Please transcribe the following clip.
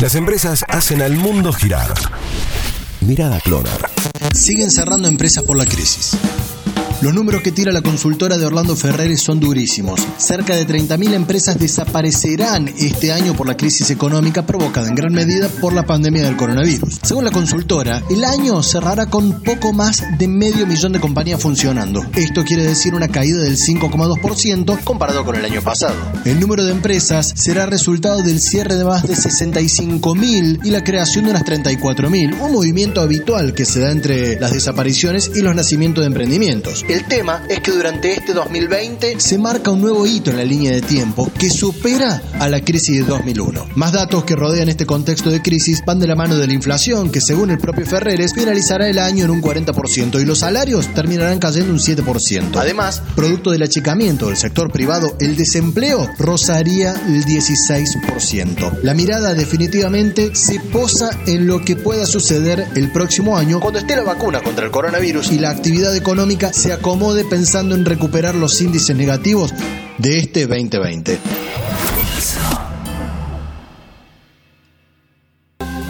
Las empresas hacen al mundo girar. Mirada Clonar. Siguen cerrando empresas por la crisis. Los números que tira la consultora de Orlando Ferreres son durísimos. Cerca de 30.000 empresas desaparecerán este año por la crisis económica provocada en gran medida por la pandemia del coronavirus. Según la consultora, el año cerrará con poco más de medio millón de compañías funcionando. Esto quiere decir una caída del 5,2% comparado con el año pasado. El número de empresas será resultado del cierre de más de 65.000 y la creación de unas 34.000, un movimiento habitual que se da entre las desapariciones y los nacimientos de emprendimientos. El tema es que durante este 2020 se marca un nuevo hito en la línea de tiempo que supera a la crisis de 2001. Más datos que rodean este contexto de crisis van de la mano de la inflación, que según el propio Ferreres finalizará el año en un 40% y los salarios terminarán cayendo un 7%. Además, producto del achicamiento del sector privado, el desempleo rozaría el 16%. La mirada definitivamente se posa en lo que pueda suceder el próximo año cuando esté la vacuna contra el coronavirus y la actividad económica se acomode pensando en recuperar los índices negativos de este 2020.